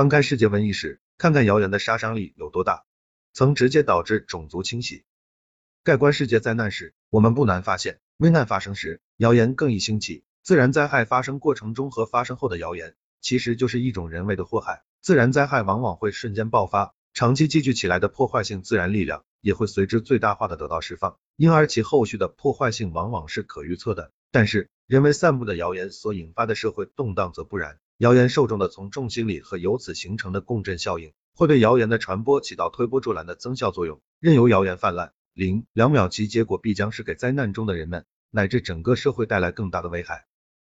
翻开世界瘟疫史，看看谣言的杀伤力有多大，曾直接导致种族清洗。盖棺世界灾难史，我们不难发现，危难发生时，谣言更易兴起。自然灾害发生过程中和发生后的谣言，其实就是一种人为的祸害。自然灾害往往会瞬间爆发，长期积聚起来的破坏性自然力量也会随之最大化的得到释放，因而其后续的破坏性往往是可预测的。但是，人为散布的谣言所引发的社会动荡则不然。谣言受众的从众心理和由此形成的共振效应，会对谣言的传播起到推波助澜的增效作用。任由谣言泛滥，零两秒其结果必将是给灾难中的人们乃至整个社会带来更大的危害。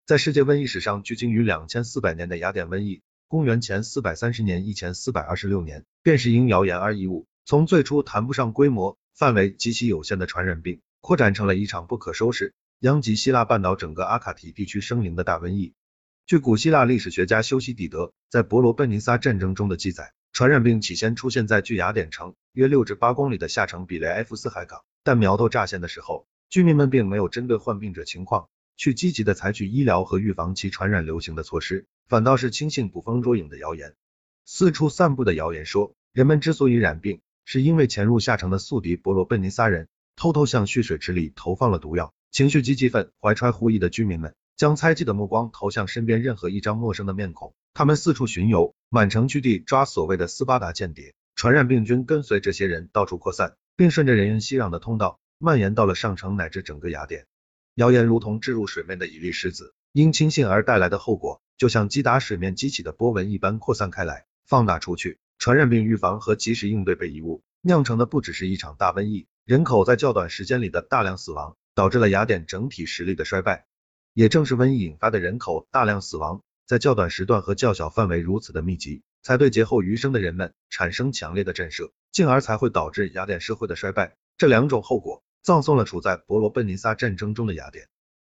在世界瘟疫史上，距今于两千四百年的雅典瘟疫，公元前四百三十年一前四百二十六年，便是因谣言而异物，从最初谈不上规模、范围极其有限的传染病，扩展成了一场不可收拾、殃及希腊半岛整个阿卡提地区生灵的大瘟疫。据古希腊历史学家修昔底德在伯罗奔尼撒战争中的记载，传染病起先出现在距雅典城约六至八公里的下城比雷埃夫斯海港，但苗头乍现的时候，居民们并没有针对患病者情况去积极的采取医疗和预防其传染流行的措施，反倒是轻信捕风捉影的谣言。四处散布的谣言说，人们之所以染病，是因为潜入下城的宿敌伯罗奔尼撒人偷偷向蓄水池里投放了毒药。情绪极激愤、怀揣狐疑的居民们。将猜忌的目光投向身边任何一张陌生的面孔，他们四处巡游，满城居地抓所谓的斯巴达间谍。传染病菌跟随这些人到处扩散，并顺着人烟熙攘的通道蔓延到了上城乃至整个雅典。谣言如同置入水面的一粒石子，因轻信而带来的后果，就像击打水面激起的波纹一般扩散开来，放大出去。传染病预防和及时应对被遗误，酿成的不只是一场大瘟疫，人口在较短时间里的大量死亡，导致了雅典整体实力的衰败。也正是瘟疫引发的人口大量死亡，在较短时段和较小范围如此的密集，才对劫后余生的人们产生强烈的震慑，进而才会导致雅典社会的衰败。这两种后果葬送了处在伯罗奔尼撒战争中的雅典。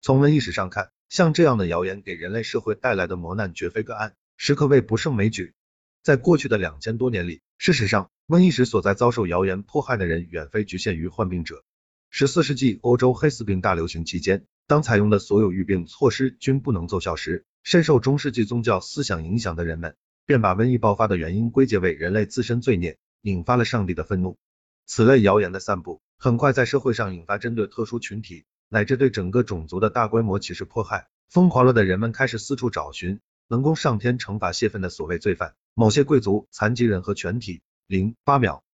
从瘟疫史上看，像这样的谣言给人类社会带来的磨难绝非个案，实可谓不胜枚举。在过去的两千多年里，事实上，瘟疫时所在遭受谣言迫害的人远非局限于患病者。十四世纪欧洲黑死病大流行期间。当采用的所有预病措施均不能奏效时，深受中世纪宗教思想影响的人们，便把瘟疫爆发的原因归结为人类自身罪孽，引发了上帝的愤怒。此类谣言的散布，很快在社会上引发针对特殊群体乃至对整个种族的大规模歧视迫害。疯狂了的人们开始四处找寻能供上天惩罚泄愤的所谓罪犯，某些贵族、残疾人和全体。零八秒，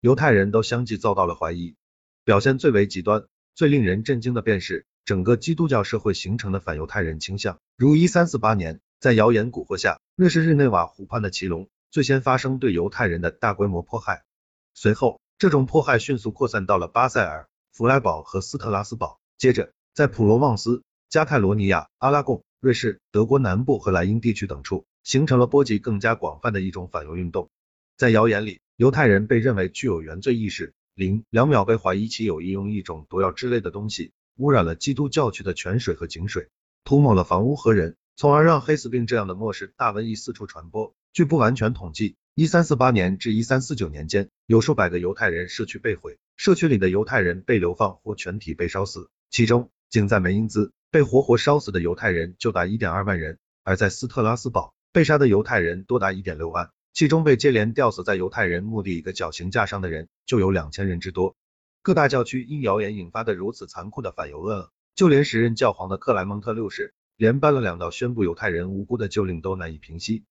犹太人都相继遭到了怀疑。表现最为极端、最令人震惊的便是。整个基督教社会形成的反犹太人倾向，如一三四八年，在谣言蛊惑下，瑞士日内瓦湖畔的奇隆最先发生对犹太人的大规模迫害。随后，这种迫害迅速扩散到了巴塞尔、弗莱堡和斯特拉斯堡，接着在普罗旺斯、加泰罗尼亚、阿拉贡、瑞士、德国南部和莱茵地区等处，形成了波及更加广泛的一种反犹运动。在谣言里，犹太人被认为具有原罪意识。零两秒被怀疑其有意用一种毒药之类的东西。污染了基督教区的泉水和井水，涂抹了房屋和人，从而让黑死病这样的末世大瘟疫四处传播。据不完全统计，一三四八年至一三四九年间，有数百个犹太人社区被毁，社区里的犹太人被流放或全体被烧死，其中仅在梅因兹被活活烧死的犹太人就达一点二万人，而在斯特拉斯堡被杀的犹太人多达一点六万，其中被接连吊死在犹太人墓地一个绞刑架上的人就有两千人之多。各大教区因谣言引发的如此残酷的反犹恶，就连时任教皇的克莱蒙特六世，连颁了两道宣布犹太人无辜的旧令都难以平息。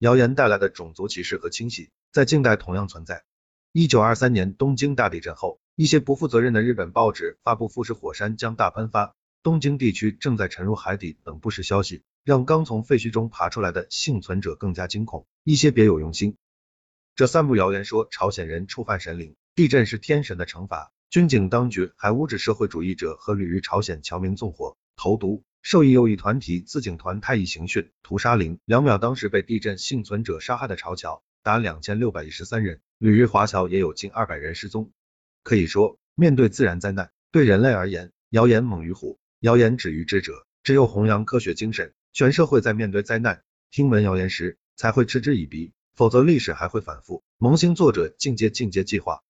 谣言带来的种族歧视和清洗，在近代同样存在。一九二三年东京大地震后，一些不负责任的日本报纸发布富士火山将大喷发，东京地区正在沉入海底等不实消息，让刚从废墟中爬出来的幸存者更加惊恐。一些别有用心，这散布谣言说朝鲜人触犯神灵，地震是天神的惩罚。军警当局还污指社会主义者和旅日朝鲜侨民纵火、投毒、受益右翼团体自警团太乙刑讯、屠杀零两秒。当时被地震幸存者杀害的朝侨达两千六百一十三人，旅日华侨也有近二百人失踪。可以说，面对自然灾难，对人类而言，谣言猛于虎，谣言止于智者。只有弘扬科学精神，全社会在面对灾难、听闻谣言时才会嗤之以鼻，否则历史还会反复。萌新作者进阶进阶计划。